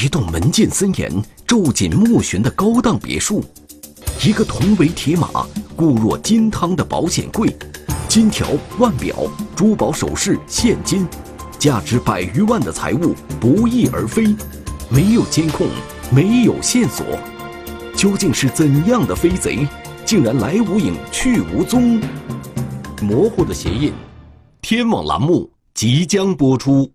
一栋门禁森严、皱紧木巡的高档别墅，一个铜围铁马、固若金汤的保险柜，金条、腕表、珠宝首饰、现金，价值百余万的财物不翼而飞，没有监控，没有线索，究竟是怎样的飞贼，竟然来无影去无踪？模糊的鞋印，天网栏目即将播出。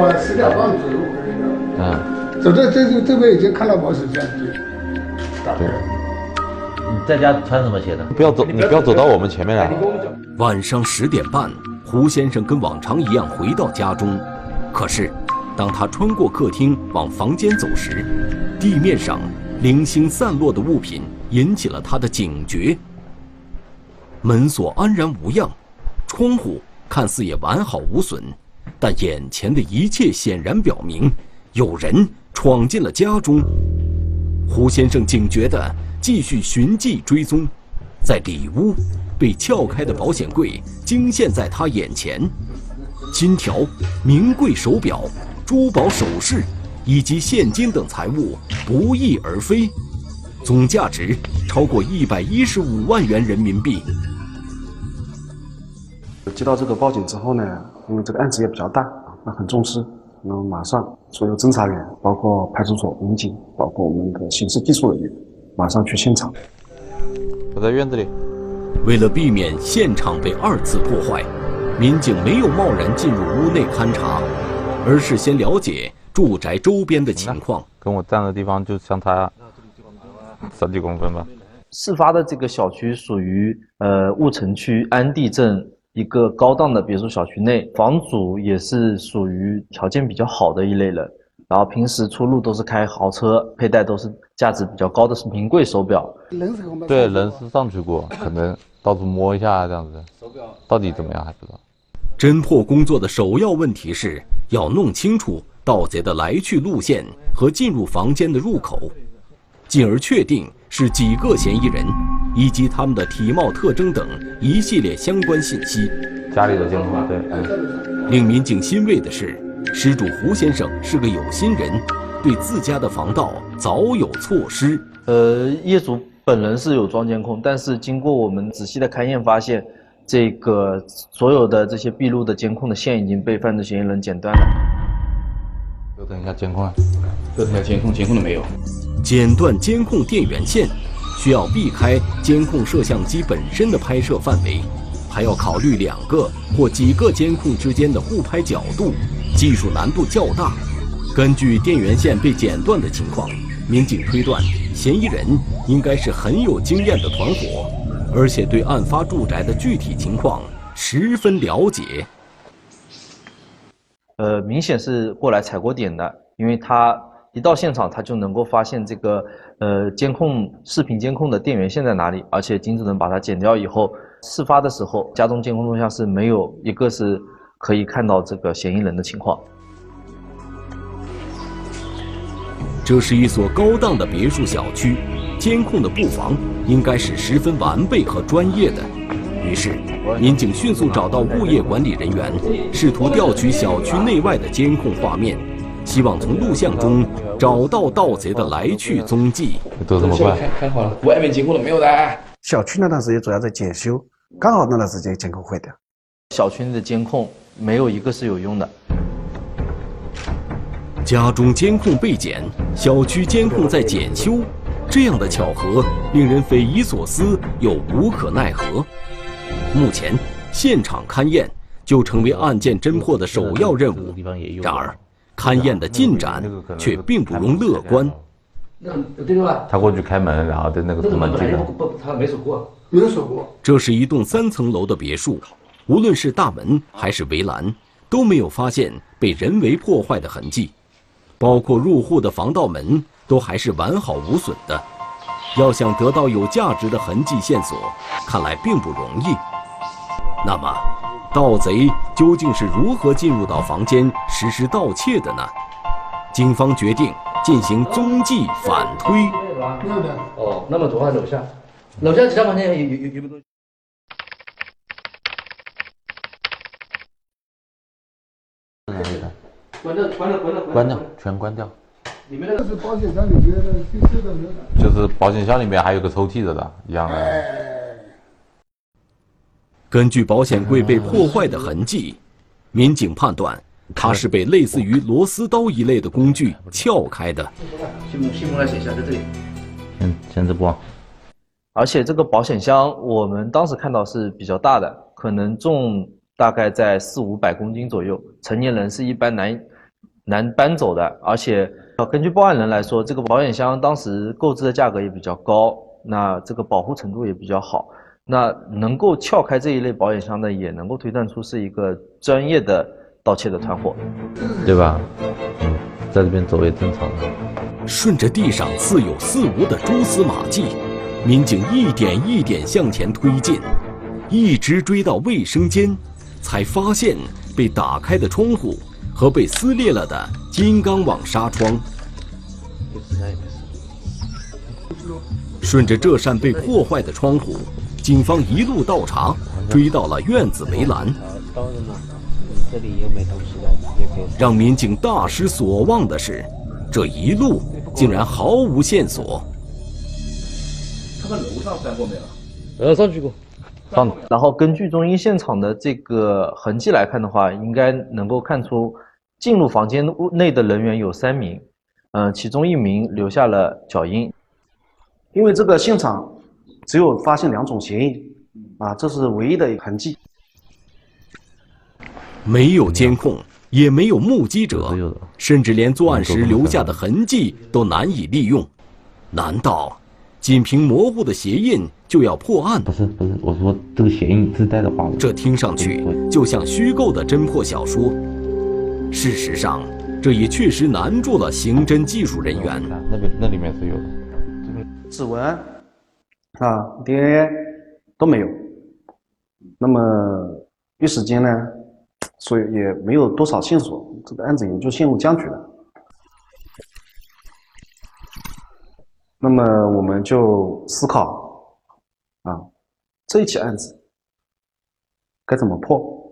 我十点半左右回来的，嗯，走这这这边已经看到保险箱就打开了。你在家穿什么鞋的？不要走，你不要走到我们前面来。晚上十点半，胡先生跟往常一样回到家中，可是，当他穿过客厅往房间走时，地面上零星散落的物品引起了他的警觉。门锁安然无恙，窗户看似也完好无损，但眼前的一切显然表明，有人闯进了家中。胡先生警觉地继续寻迹追踪，在里屋，被撬开的保险柜惊现在他眼前，金条、名贵手表、珠宝首饰以及现金等财物不翼而飞，总价值超过一百一十五万元人民币。接到这个报警之后呢，因为这个案子也比较大啊，那很重视，那么马上所有侦查员，包括派出所民警，包括我们的刑事技术人员，马上去现场。我在院子里。为了避免现场被二次破坏，民警没有贸然进入屋内勘查，而是先了解住宅周边的情况。跟我站的地方就相差三几公分吧。事发的这个小区属于呃婺城区安地镇一个高档的别墅小区内，房主也是属于条件比较好的一类人，然后平时出入都是开豪车，佩戴都是价值比较高的是名贵手表。人是对，人是上去过，可能到处摸一下这样子。手表到底怎么样还不知道。侦破工作的首要问题是要弄清楚盗贼的来去路线和进入房间的入口，进而确定是几个嫌疑人，以及他们的体貌特征等一系列相关信息。家里的监控，对，嗯，令民警欣慰的是，失主胡先生是个有心人，对自家的防盗早有措施。呃，业主本人是有装监控，但是经过我们仔细的勘验，发现这个所有的这些闭路的监控的线已经被犯罪嫌疑人剪断了。就等一下监控啊。这台监控监控都没有。剪断监控电源线，需要避开监控摄像机本身的拍摄范围，还要考虑两个或几个监控之间的互拍角度，技术难度较大。根据电源线被剪断的情况，民警推断嫌疑人应该是很有经验的团伙，而且对案发住宅的具体情况十分了解。呃，明显是过来踩过点的，因为他一到现场，他就能够发现这个呃监控视频监控的电源线在哪里，而且金子能把它剪掉以后，事发的时候家中监控录像是没有一个是可以看到这个嫌疑人的情况。这是一所高档的别墅小区，监控的布防应该是十分完备和专业的。于是，民警迅速找到物业管理人员，试图调取小区内外的监控画面，希望从录像中找到盗贼的来去踪迹。都这么快？看看好了，外面监控都没有的。小区那段时间主要在检修，刚好那段时间监控坏掉。小区内的监控没有一个是有用的。家中监控被剪，小区监控在检修，这样的巧合令人匪夷所思又无可奈何。目前，现场勘验就成为案件侦破的首要任务。然而，勘验的进展却并不容乐观。他过去开门，然后在那个门进来。不，他没锁过，没有锁过。这是一栋三层楼的别墅，无论是大门还是围栏，都没有发现被人为破坏的痕迹。包括入户的防盗门都还是完好无损的，要想得到有价值的痕迹线索，看来并不容易。那么，盗贼究竟是如何进入到房间实施盗窃的呢？警方决定进行踪迹反推。没有的。哦，那么昨晚楼下，楼下其他房间有有有有没有？关掉，关掉，关掉，关掉，全关掉。里面那个是保险箱里面的。就是保险箱里面还有个抽屉的的，一样的。根据保险柜被破坏的痕迹，民警判断它是被类似于螺丝刀一类的工具撬开的。信封，信封来写一下，在这里。先先这不。而且这个保险箱，我们当时看到是比较大的，可能重大概在四五百公斤左右，成年人是一般难难搬走的。而且，根据报案人来说，这个保险箱当时购置的价格也比较高，那这个保护程度也比较好。那能够撬开这一类保险箱的，也能够推断出是一个专业的盗窃的团伙，对吧？嗯，在这边走也正常的。顺着地上似有似无的蛛丝马迹，民警一点一点向前推进，一直追到卫生间，才发现被打开的窗户和被撕裂了的金刚网纱窗。顺着这扇被破坏的窗户，警方一路倒查，追到了院子围栏。这里又没东西了，也可以。让民警大失所望的是，这一路竟然毫无线索。他们楼上翻过没有？呃，上去过。上，然后根据中医现场的这个痕迹来看的话，应该能够看出进入房间内的人员有三名，嗯，其中一名留下了脚印。因为这个现场只有发现两种鞋印，啊，这是唯一的痕迹。没有监控，也没有目击者，甚至连作案时留下的痕迹都难以利用。难道仅凭模糊的鞋印就要破案？不是不是，我说这个鞋印自带的话，这听上去就像虚构的侦破小说。事实上，这也确实难住了刑侦技术人员。那边那里面是有的，指纹啊、DNA 都没有。那么一时间呢，所以也没有多少线索，这个案子也就陷入僵局了。那么我们就思考啊，这一起案子该怎么破？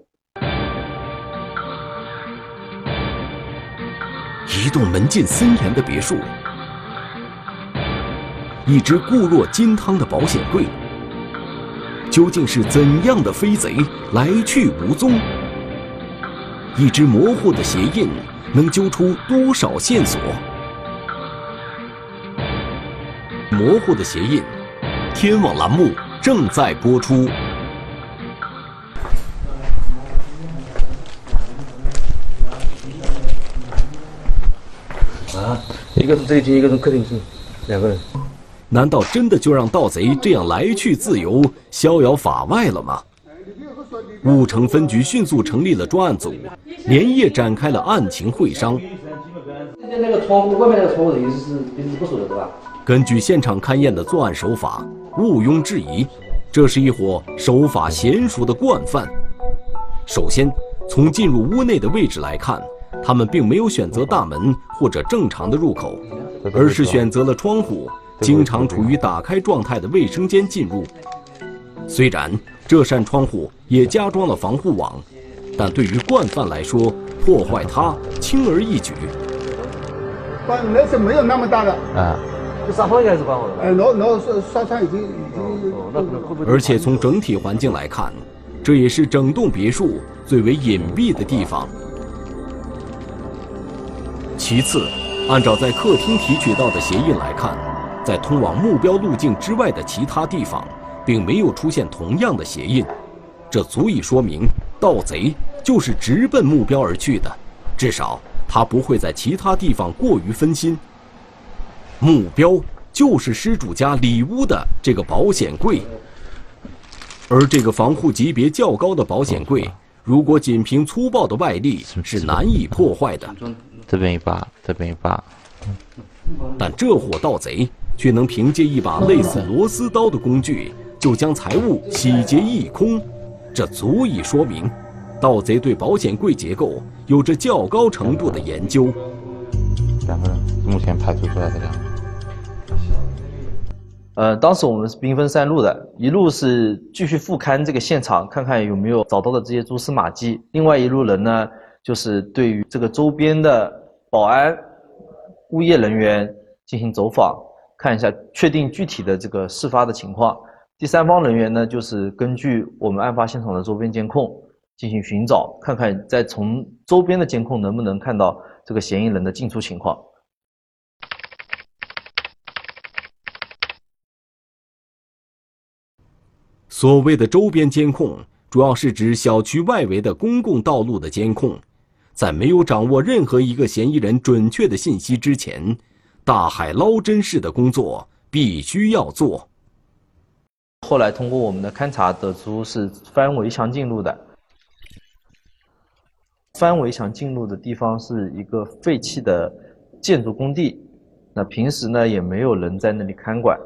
一栋门禁森严的别墅，一只固若金汤的保险柜，究竟是怎样的飞贼来去无踪？一只模糊的鞋印能揪出多少线索？模糊的鞋印，天网栏目正在播出。啊，一个是这一间，一个是客厅室，两个人。难道真的就让盗贼这样来去自由、逍遥法外了吗？婺城分局迅速成立了专案组，连夜展开了案情会商。今天那个窗户外面那个窗户的意思是平时不锁的，对吧？根据现场勘验的作案手法，毋庸置疑，这是一伙手法娴熟的惯犯。首先，从进入屋内的位置来看，他们并没有选择大门或者正常的入口，而是选择了窗户，经常处于打开状态的卫生间进入。虽然这扇窗户也加装了防护网，但对于惯犯来说，破坏它轻而易举。关那是没有那么大的，啊，纱窗应该是关好的。经？而且从整体环境来看，这也是整栋别墅最为隐蔽的地方。其次，按照在客厅提取到的鞋印来看，在通往目标路径之外的其他地方，并没有出现同样的鞋印，这足以说明盗贼就是直奔目标而去的，至少他不会在其他地方过于分心。目标就是失主家里屋的这个保险柜。而这个防护级别较高的保险柜，如果仅凭粗暴的外力是难以破坏的。这边一把，这边一把，但这伙盗贼却能凭借一把类似螺丝刀的工具，就将财物洗劫一空，这足以说明，盗贼对保险柜结构有着较高程度的研究。两个人，目前排除出来的两个人。呃，当时我们是兵分三路的，一路是继续复勘这个现场，看看有没有找到的这些蛛丝马迹；另外一路人呢，就是对于这个周边的保安、物业人员进行走访，看一下，确定具体的这个事发的情况。第三方人员呢，就是根据我们案发现场的周边监控进行寻找，看看再从周边的监控能不能看到这个嫌疑人的进出情况。所谓的周边监控，主要是指小区外围的公共道路的监控。在没有掌握任何一个嫌疑人准确的信息之前，大海捞针式的工作必须要做。后来通过我们的勘察得出是翻围墙进入的。翻围墙进入的地方是一个废弃的建筑工地，那平时呢也没有人在那里看管。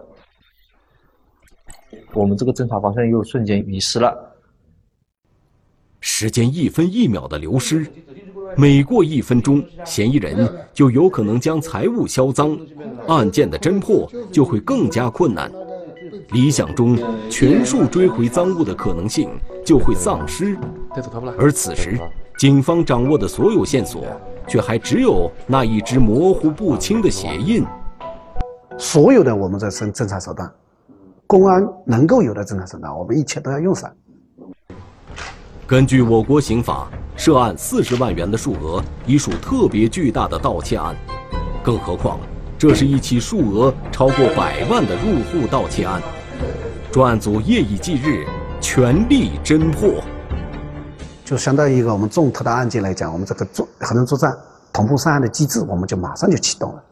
我们这个侦查方向又瞬间迷失了。时间一分一秒的流失，每过一分钟，嫌疑人就有可能将财物销赃，案件的侦破就会更加困难。理想中，全数追回赃物的可能性就会丧失。而此时，警方掌握的所有线索，却还只有那一只模糊不清的鞋印。所有的我们的侦侦查手段，公安能够有的侦查手段，我们一切都要用上。根据我国刑法，涉案四十万元的数额已属特别巨大的盗窃案，更何况这是一起数额超过百万的入户盗窃案。专案组夜以继日，全力侦破。就相当于一个我们重特大案件来讲，我们这个作合同作战、同步上案的机制，我们就马上就启动了。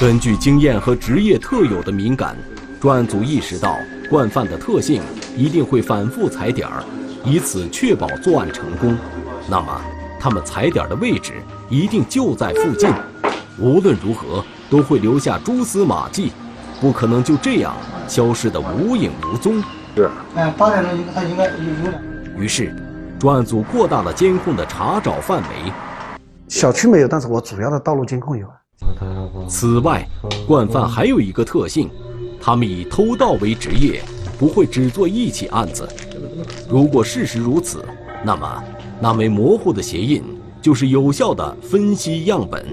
根据经验和职业特有的敏感，专案组意识到惯犯的特性一定会反复踩点儿，以此确保作案成功。那么，他们踩点的位置一定就在附近，无论如何都会留下蛛丝马迹，不可能就这样消失得无影无踪。是。哎，八点钟应该他应该有有两。于是，专案组扩大了监控的查找范围。小区没有，但是我主要的道路监控有。此外，惯犯还有一个特性，他们以偷盗为职业，不会只做一起案子。如果事实如此，那么那枚模糊的鞋印就是有效的分析样本。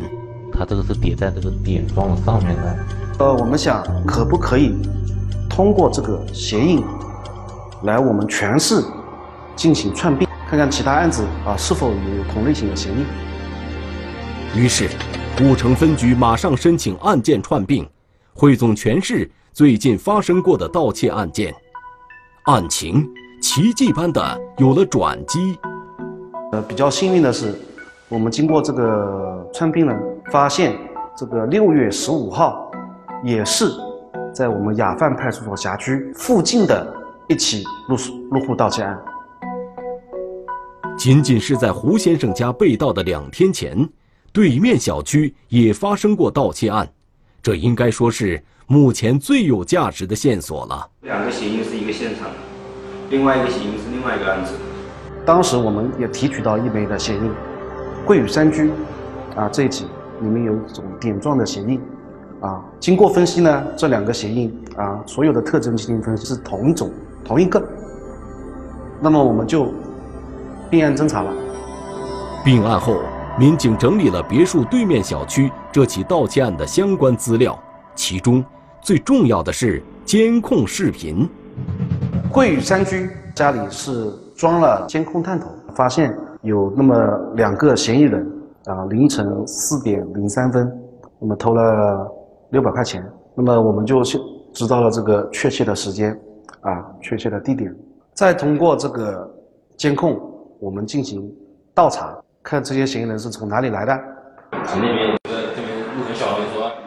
它这个是叠在这个点状的上面的。呃，我们想可不可以通过这个鞋印来我们全市进行串并，看看其他案子啊是否有同类型的鞋印。于是，武城分局马上申请案件串并，汇总全市最近发生过的盗窃案件，案情奇迹般的有了转机。呃，比较幸运的是，我们经过这个串并呢，发现这个六月十五号，也是在我们雅范派出所辖区附近的一起入入户盗窃案。仅仅是在胡先生家被盗的两天前，对面小区也发生过盗窃案，这应该说是目前最有价值的线索了。两个鞋印是一个现场，另外一个鞋印是另外一个案子。当时我们也提取到一枚的鞋印，桂屿山居，啊这一起里面有一种点状的鞋印，啊，经过分析呢，这两个鞋印啊，所有的特征进行分析是同一种、同一个。那么我们就并案侦查了。并案后，民警整理了别墅对面小区这起盗窃案的相关资料，其中最重要的是监控视频。桂宇山居家里是装了监控探头，发现有那么两个嫌疑人啊，凌晨四点零三分，那么偷了六百块钱，那么我们就知道了这个确切的时间啊，确切的地点。再通过这个监控，我们进行倒查，看这些嫌疑人是从哪里来的。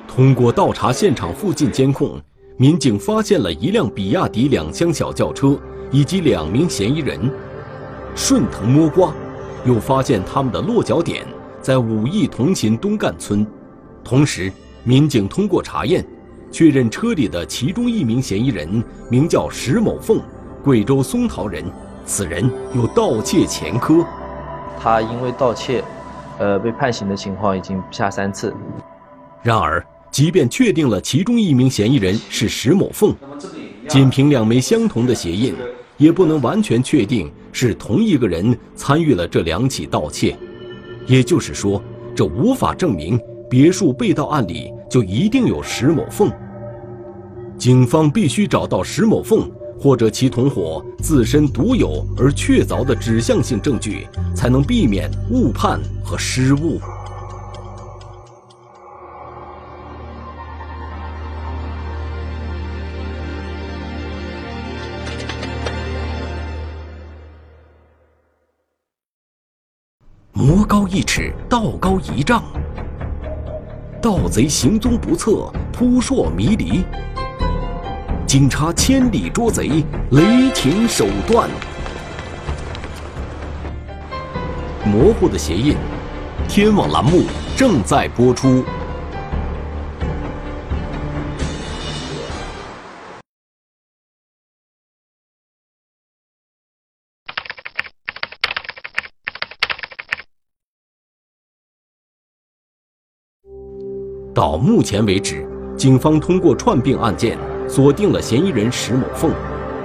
通过倒查现场附近监控，民警发现了一辆比亚迪两厢小轿车以及两名嫌疑人。顺藤摸瓜，又发现他们的落脚点在武义同勤东干村。同时，民警通过查验，确认车里的其中一名嫌疑人名叫石某凤。贵州松桃人，此人有盗窃前科。他因为盗窃，呃，被判刑的情况已经不下三次。然而，即便确定了其中一名嫌疑人是石某凤，仅凭两枚相同的鞋印，也不能完全确定是同一个人参与了这两起盗窃。也就是说，这无法证明别墅被盗案里就一定有石某凤。警方必须找到石某凤。或者其同伙自身独有而确凿的指向性证据，才能避免误判和失误。魔高一尺，道高一丈，盗贼行踪不测，扑朔迷离。警察千里捉贼，雷霆手段。模糊的鞋印，天网栏目正在播出。到目前为止，警方通过串并案件。锁定了嫌疑人石某凤，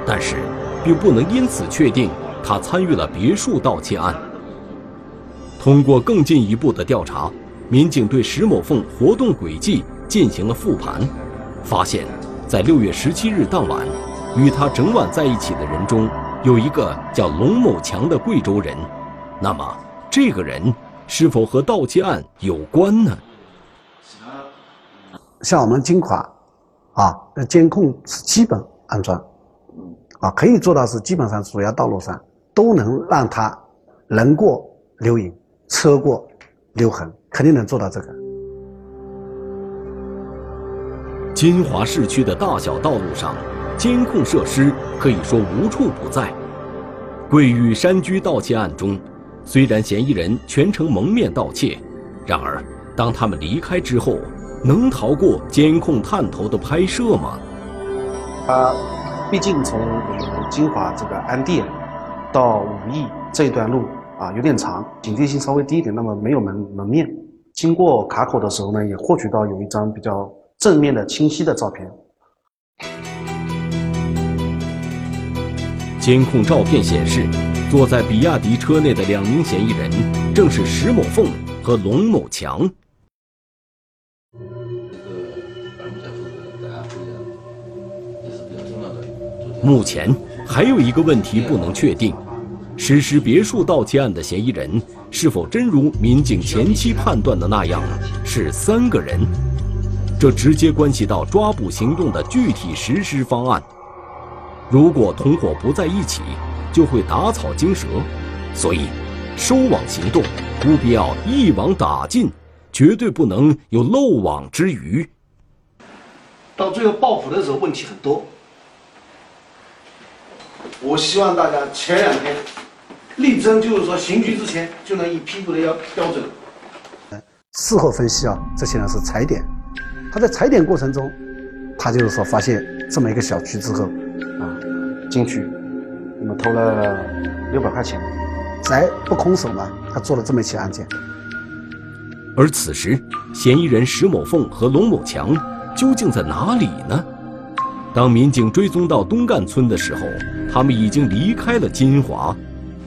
但是并不能因此确定他参与了别墅盗窃案。通过更进一步的调查，民警对石某凤活动轨迹进行了复盘，发现，在六月十七日当晚，与他整晚在一起的人中有一个叫龙某强的贵州人。那么，这个人是否和盗窃案有关呢？像我们金华。啊，那监控是基本安装，啊，可以做到是基本上主要道路上都能让它人过留影，车过留痕，肯定能做到这个。金华市区的大小道路上，监控设施可以说无处不在。桂玉山居盗窃案中，虽然嫌疑人全程蒙面盗窃，然而当他们离开之后。能逃过监控探头的拍摄吗？啊，毕竟从金华这个安定到武义这一段路啊有点长，警惕性稍微低一点，那么没有门门面。经过卡口的时候呢，也获取到有一张比较正面的清晰的照片。监控照片显示，坐在比亚迪车内的两名嫌疑人正是石某凤和龙某强。目前还有一个问题不能确定：实施别墅盗窃案的嫌疑人是否真如民警前期判断的那样是三个人？这直接关系到抓捕行动的具体实施方案。如果同伙不在一起，就会打草惊蛇。所以，收网行动务必要一网打尽，绝对不能有漏网之鱼。到最后报复的时候，问题很多。我希望大家前两天力争，就是说刑拘之前就能以批捕的要标准。事后分析啊，这些人是踩点。他在踩点过程中，他就是说发现这么一个小区之后，啊，进去，那么偷了六百块钱，贼不空手嘛，他做了这么一起案件。而此时，嫌疑人石某凤和龙某强究竟在哪里呢？当民警追踪到东干村的时候，他们已经离开了金华。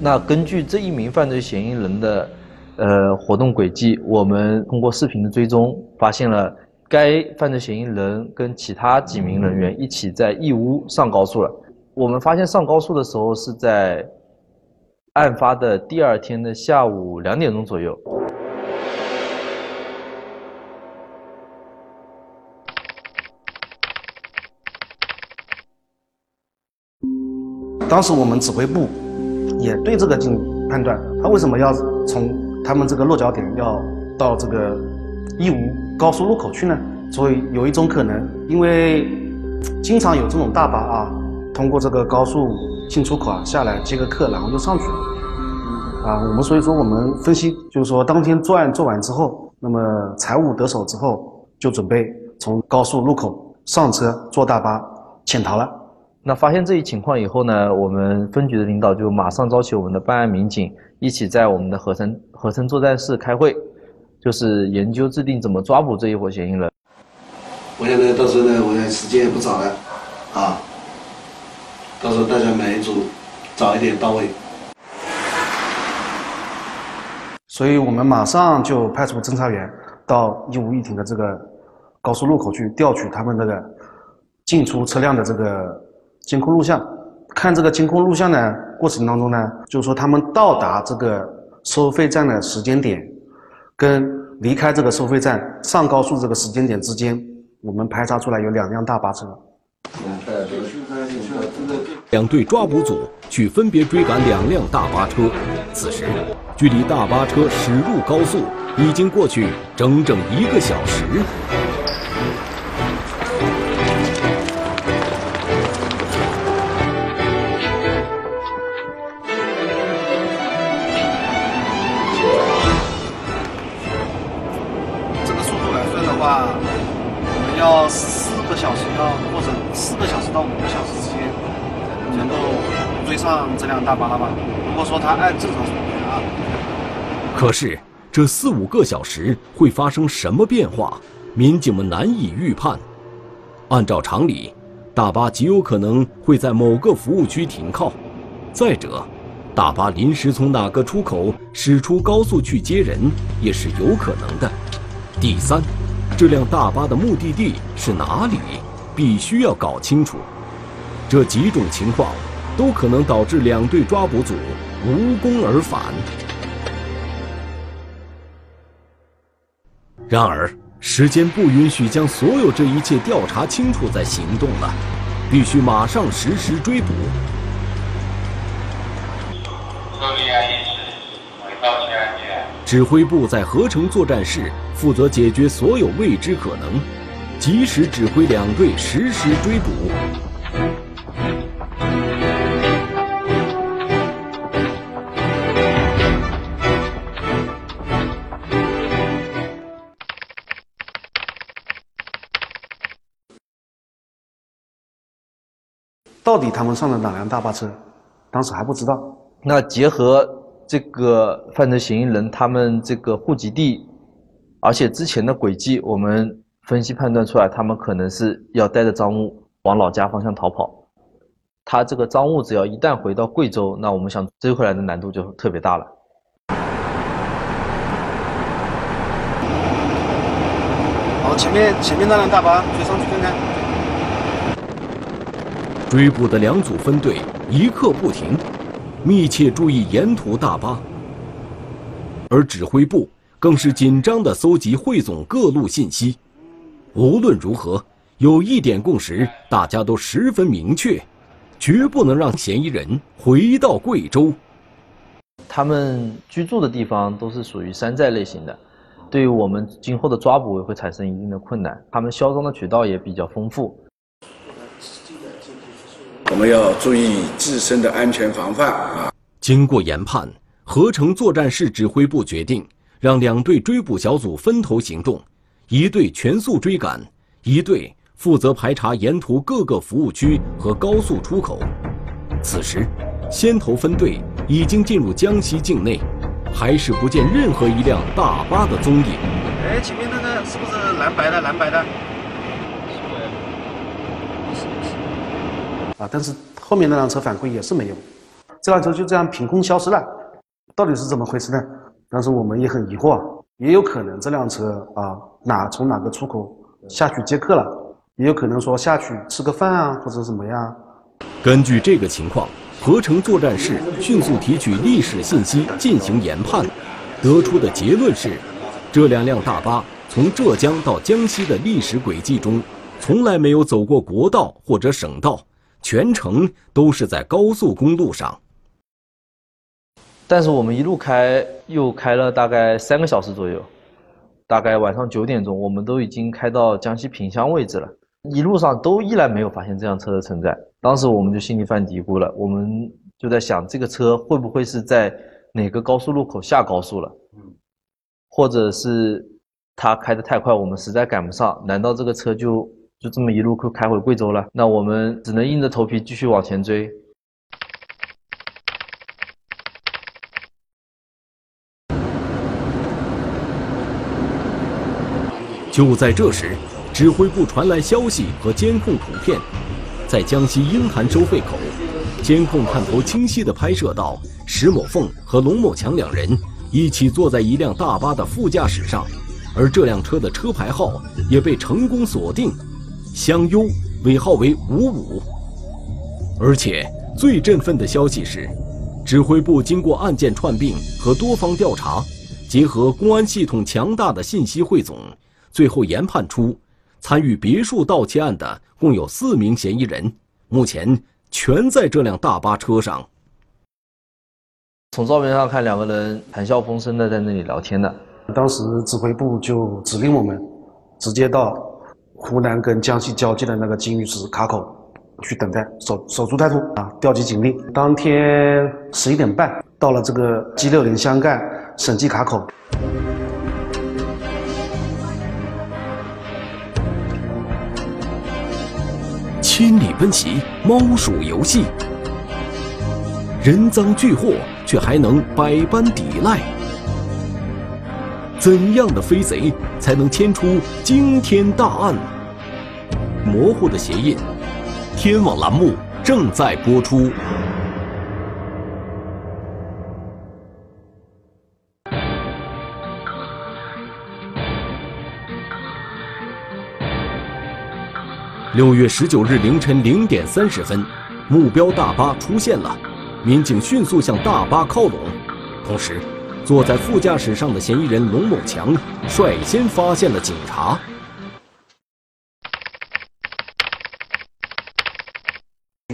那根据这一名犯罪嫌疑人的呃活动轨迹，我们通过视频的追踪，发现了该犯罪嫌疑人跟其他几名人员一起在义乌上高速了。我们发现上高速的时候是在案发的第二天的下午两点钟左右。当时我们指挥部也对这个进行判断，他为什么要从他们这个落脚点要到这个义乌高速路口去呢？所以有一种可能，因为经常有这种大巴啊，通过这个高速进出口啊下来接个客，然后就上去了。啊，我们所以说我们分析就是说，当天作案做完之后，那么财物得手之后，就准备从高速路口上车坐大巴潜逃了。那发现这一情况以后呢，我们分局的领导就马上召集我们的办案民警，一起在我们的合成合成作战室开会，就是研究制定怎么抓捕这一伙嫌疑人。我想呢，到时候呢，我时间也不早了，啊，到时候大家每一组早一点到位。所以我们马上就派出侦查员到义乌义亭的这个高速路口去调取他们这个进出车辆的这个监控录像。看这个监控录像呢，过程当中呢，就是说他们到达这个收费站的时间点，跟离开这个收费站上高速这个时间点之间，我们排查出来有两辆大巴车。两队抓捕组去分别追赶两辆大巴车，此时距离大巴车驶入高速已经过去整整一个小时。按正常速度啊，可是这四五个小时会发生什么变化，民警们难以预判。按照常理，大巴极有可能会在某个服务区停靠。再者，大巴临时从哪个出口驶出高速去接人，也是有可能的。第三，这辆大巴的目的地是哪里，必须要搞清楚。这几种情况都可能导致两队抓捕组无功而返。然而，时间不允许将所有这一切调查清楚再行动了，必须马上实施追捕。指挥部在合成作战室负责解决所有未知可能，及时指挥两队实施追捕。到底他们上了哪辆大巴车，当时还不知道。那结合这个犯罪嫌疑人他们这个户籍地，而且之前的轨迹，我们分析判断出来，他们可能是要带着赃物往老家方向逃跑。他这个赃物只要一旦回到贵州，那我们想追回来的难度就特别大了。好，前面前面那辆大巴追上去看看。追捕的两组分队一刻不停，密切注意沿途大巴，而指挥部更是紧张地搜集汇总各路信息。无论如何，有一点共识，大家都十分明确，绝不能让嫌疑人回到贵州。他们居住的地方都是属于山寨类型的，对于我们今后的抓捕也会产生一定的困难。他们销赃的渠道也比较丰富。我们要注意自身的安全防范啊！经过研判，合成作战室指挥部决定让两队追捕小组分头行动，一队全速追赶，一队负责排查沿途各个服务区和高速出口。此时，先头分队已经进入江西境内，还是不见任何一辆大巴的踪影。哎，前面那个是不是蓝白的？蓝白的？啊，但是后面那辆车反馈也是没有，这辆车就这样凭空消失了，到底是怎么回事呢？当时我们也很疑惑，也有可能这辆车啊哪从哪个出口下去接客了，也有可能说下去吃个饭啊或者怎么样。根据这个情况，合成作战室迅速提取历史信息进行研判，得出的结论是，这两辆大巴从浙江到江西的历史轨迹中，从来没有走过国道或者省道，全程都是在高速公路上。但是我们一路开又开了大概三个小时左右，大概晚上九点钟，我们都已经开到江西萍乡位置了，一路上都依然没有发现这辆车的存在。当时我们就心里犯嘀咕了，我们就在想，这个车会不会是在哪个高速路口下高速了？或者是他开得太快，我们实在赶不上？难道这个车就就这么一路开回贵州了？那我们只能硬着头皮继续往前追。就在这时，指挥部传来消息和监控图片，在江西鹰潭收费口，监控探头清晰地拍摄到石某凤和龙某强两人一起坐在一辆大巴的副驾驶上，而这辆车的车牌号也被成功锁定，湘优，尾号为五五。而且最振奋的消息是，指挥部经过案件串并和多方调查，结合公安系统强大的信息汇总。最后研判出，参与别墅盗窃案的共有四名嫌疑人，目前全在这辆大巴车上。从照片上看，两个人谈笑风生的在那里聊天的。当时指挥部就指令我们，直接到湖南跟江西交界的那个金鱼池卡口去等待，守守株待兔啊，调集警力。当天十一点半到了这个 G 六零湘赣审计卡口。千里奔袭，猫鼠游戏，人赃俱获，却还能百般抵赖。怎样的飞贼才能牵出惊天大案？模糊的鞋印，天网栏目正在播出。六月十九日凌晨零点三十分，目标大巴出现了，民警迅速向大巴靠拢，同时，坐在副驾驶上的嫌疑人龙某强率先发现了警察。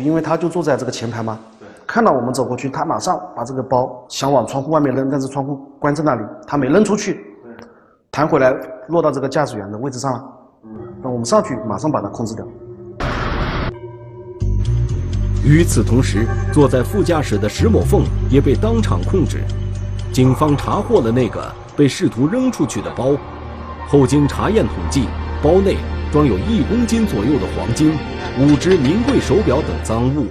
因为他就坐在这个前排嘛，看到我们走过去，他马上把这个包想往窗户外面扔，但是窗户关在那里，他没扔出去，弹回来落到这个驾驶员的位置上了。那我们上去马上把他控制掉。与此同时，坐在副驾驶的石某凤也被当场控制。警方查获了那个被试图扔出去的包，后经查验统计，包内装有一公斤左右的黄金、五只名贵手表等赃物。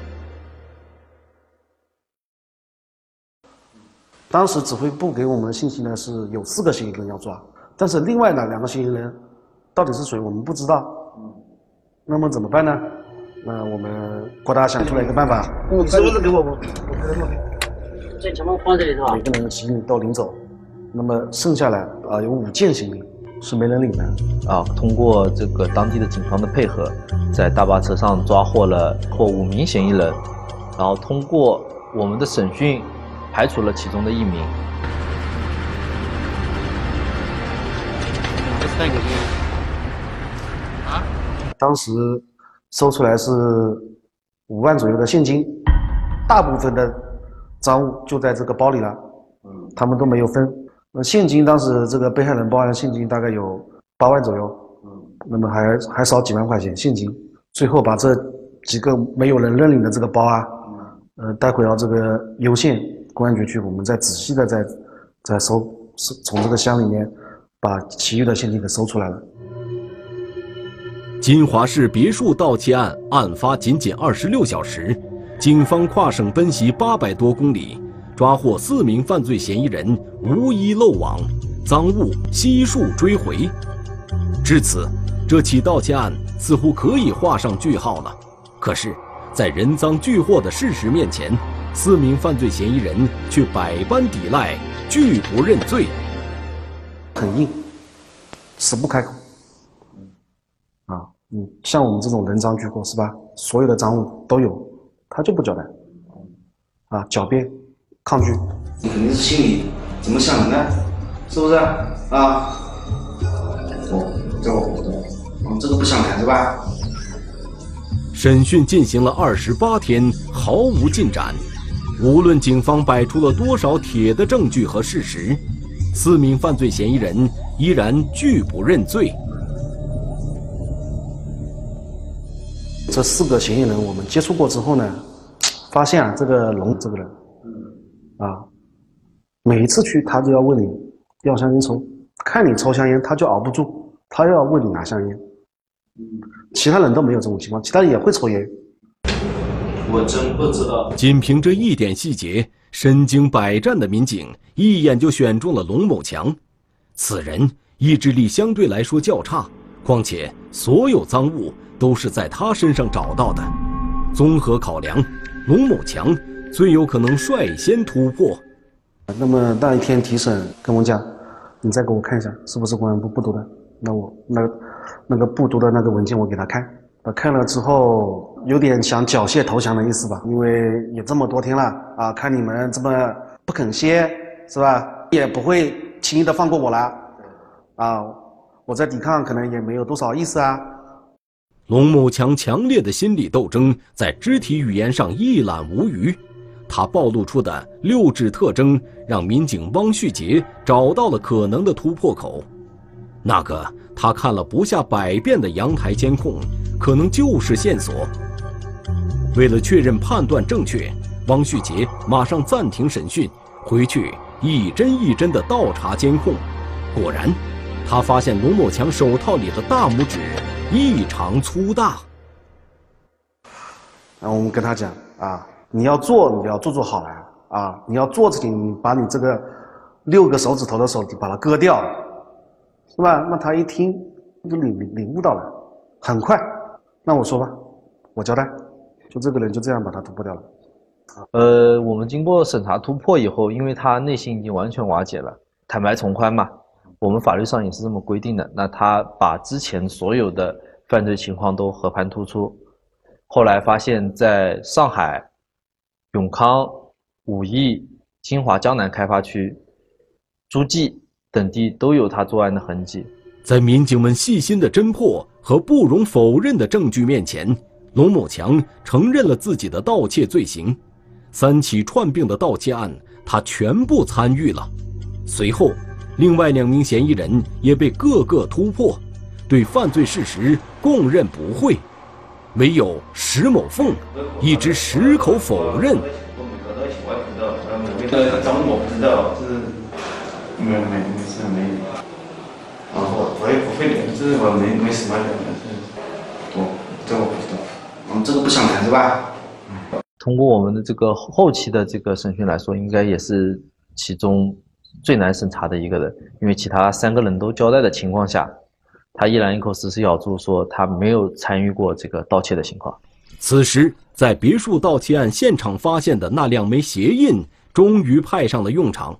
当时指挥部给我们的信息呢，是有四个嫌疑人要抓，但是另外呢两个嫌疑人。到底是谁？我们不知道。嗯，那么怎么办呢？那我们郭大想出来一个办法。你是不是给我？我给他们。这全部放这里是吧？每个人的行李都领走。那么剩下来啊，有五件行李是没人领的。啊，通过这个当地的警方的配合，在大巴车上抓获了或五名嫌疑人，然后通过我们的审讯，排除了其中的一名。三个人。当时搜出来是五万左右的现金，大部分的赃物就在这个包里了。嗯，他们都没有分。那现金当时这个被害人报案现金大概有八万左右。嗯，那么还还少几万块钱现金。最后把这几个没有人认领的这个包啊，呃，带回到这个攸县公安局去，我们再仔细的再再搜，从这个箱里面把其余的现金给搜出来了。金华市别墅盗窃案案发仅仅二十六小时，警方跨省奔袭八百多公里，抓获四名犯罪嫌疑人，无一漏网，赃物悉数追回。至此，这起盗窃案似乎可以画上句号了。可是，在人赃俱获的事实面前，四名犯罪嫌疑人却百般抵赖，拒不认罪。很硬，死不开口。啊，嗯，像我们这种人赃俱获是吧？所有的赃物都有，他就不交代。啊，狡辩，抗拒。你肯定是心里怎么想的呢？是不是？啊？我这个我不知道，嗯，这个不想谈是吧？审讯进行了二十八天，毫无进展。无论警方摆出了多少铁的证据和事实，四名犯罪嫌疑人依然拒不认罪。这四个嫌疑人我们接触过之后呢，发现啊，这个龙这个人，啊，每一次去他都要问你要香烟抽，看你抽香烟他就熬不住，他要问你拿香烟。其他人都没有这种情况，其他人也会抽烟。我真不知道。仅凭这一点细节，身经百战的民警一眼就选中了龙某强。此人意志力相对来说较差，况且所有赃物都是在他身上找到的。综合考量，龙某强最有可能率先突破。那么那一天提审，跟我讲，你再给我看一下，是不是公安部不读的？那我那那个不读的那个文件，我给他看。他看了之后，有点想缴械投降的意思吧？因为也这么多天了啊，看你们这么不肯歇，是吧？也不会轻易的放过我了。啊，我在抵抗，可能也没有多少意思啊。龙某强强烈的心理斗争在肢体语言上一览无余，他暴露出的六指特征，让民警汪旭杰找到了可能的突破口。那个他看了不下百遍的阳台监控。可能就是线索。为了确认判断正确，汪旭杰马上暂停审讯，回去一帧一帧地倒查监控。果然，他发现龙某强手套里的大拇指异常粗大。然后我们跟他讲啊，你要做，你要做做好来啊，你要做自己，你把你这个六个手指头的手把它割掉，是吧？那他一听就领领领悟到了，很快。那我说吧，我交代，就这个人就这样把他突破掉了。呃，我们经过审查突破以后，因为他内心已经完全瓦解了，坦白从宽嘛，我们法律上也是这么规定的。那他把之前所有的犯罪情况都和盘突出，后来发现在上海、永康、武义、金华江南开发区、诸暨等地都有他作案的痕迹。在民警们细心的侦破和不容否认的证据面前，龙某强承认了自己的盗窃罪行。三起串并的盗窃案，他全部参与了。随后，另外两名嫌疑人也被个个突破，对犯罪事实供认不讳。唯有石某凤一直矢口否认。这个赃我不知道，是没没没事没有。然后我也不会的，这我没没什么的，我这我不知道，嗯，这个不想谈是吧？通过我们的这个后期的这个审讯来说，应该也是其中最难审查的一个人，因为其他三个人都交代的情况下，他依然一口死死咬住说他没有参与过这个盗窃的情况。此时，在别墅盗窃案现场发现的那两枚鞋印终于派上了用场，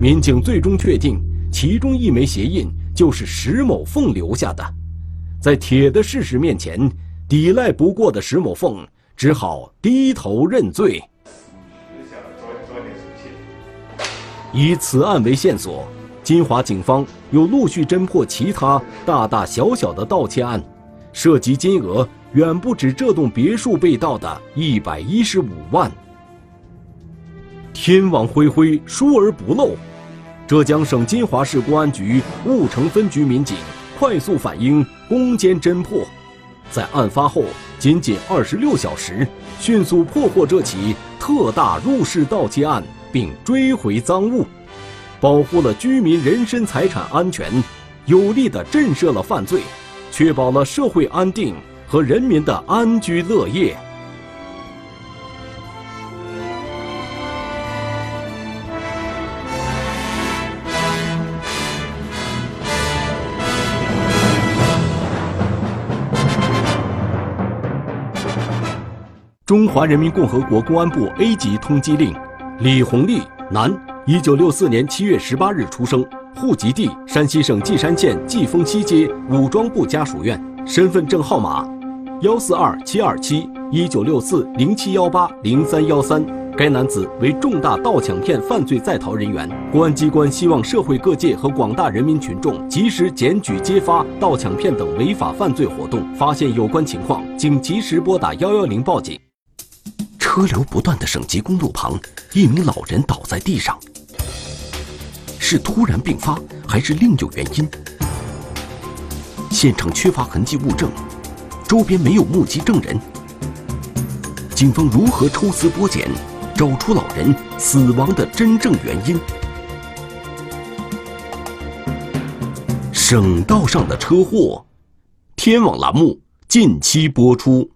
民警最终确定其中一枚鞋印。就是石某凤留下的，在铁的事实面前，抵赖不过的石某凤只好低头认罪。以此案为线索，金华警方又陆续侦破其他大大小小的盗窃案，涉及金额远不止这栋别墅被盗的一百一十五万。天网恢恢，疏而不漏。浙江省金华市公安局婺城分局民警快速反应，攻坚侦破，在案发后仅仅二十六小时，迅速破获这起特大入室盗窃案，并追回赃物，保护了居民人身财产安全，有力地震慑了犯罪，确保了社会安定和人民的安居乐业。中华人民共和国公安部 A 级通缉令：李红利，男，一九六四年七月十八日出生，户籍地山西省稷山县稷峰西街武装部家属院，身份证号码：幺四二七二七一九六四零七幺八零三幺三。该男子为重大盗抢骗犯罪在逃人员。公安机关希望社会各界和广大人民群众及时检举揭发盗抢骗等违法犯罪活动，发现有关情况，请及时拨打幺幺零报警。车流不断的省级公路旁，一名老人倒在地上，是突然病发还是另有原因？现场缺乏痕迹物证，周边没有目击证人，警方如何抽丝剥茧？找出老人死亡的真正原因。省道上的车祸，天网栏目近期播出。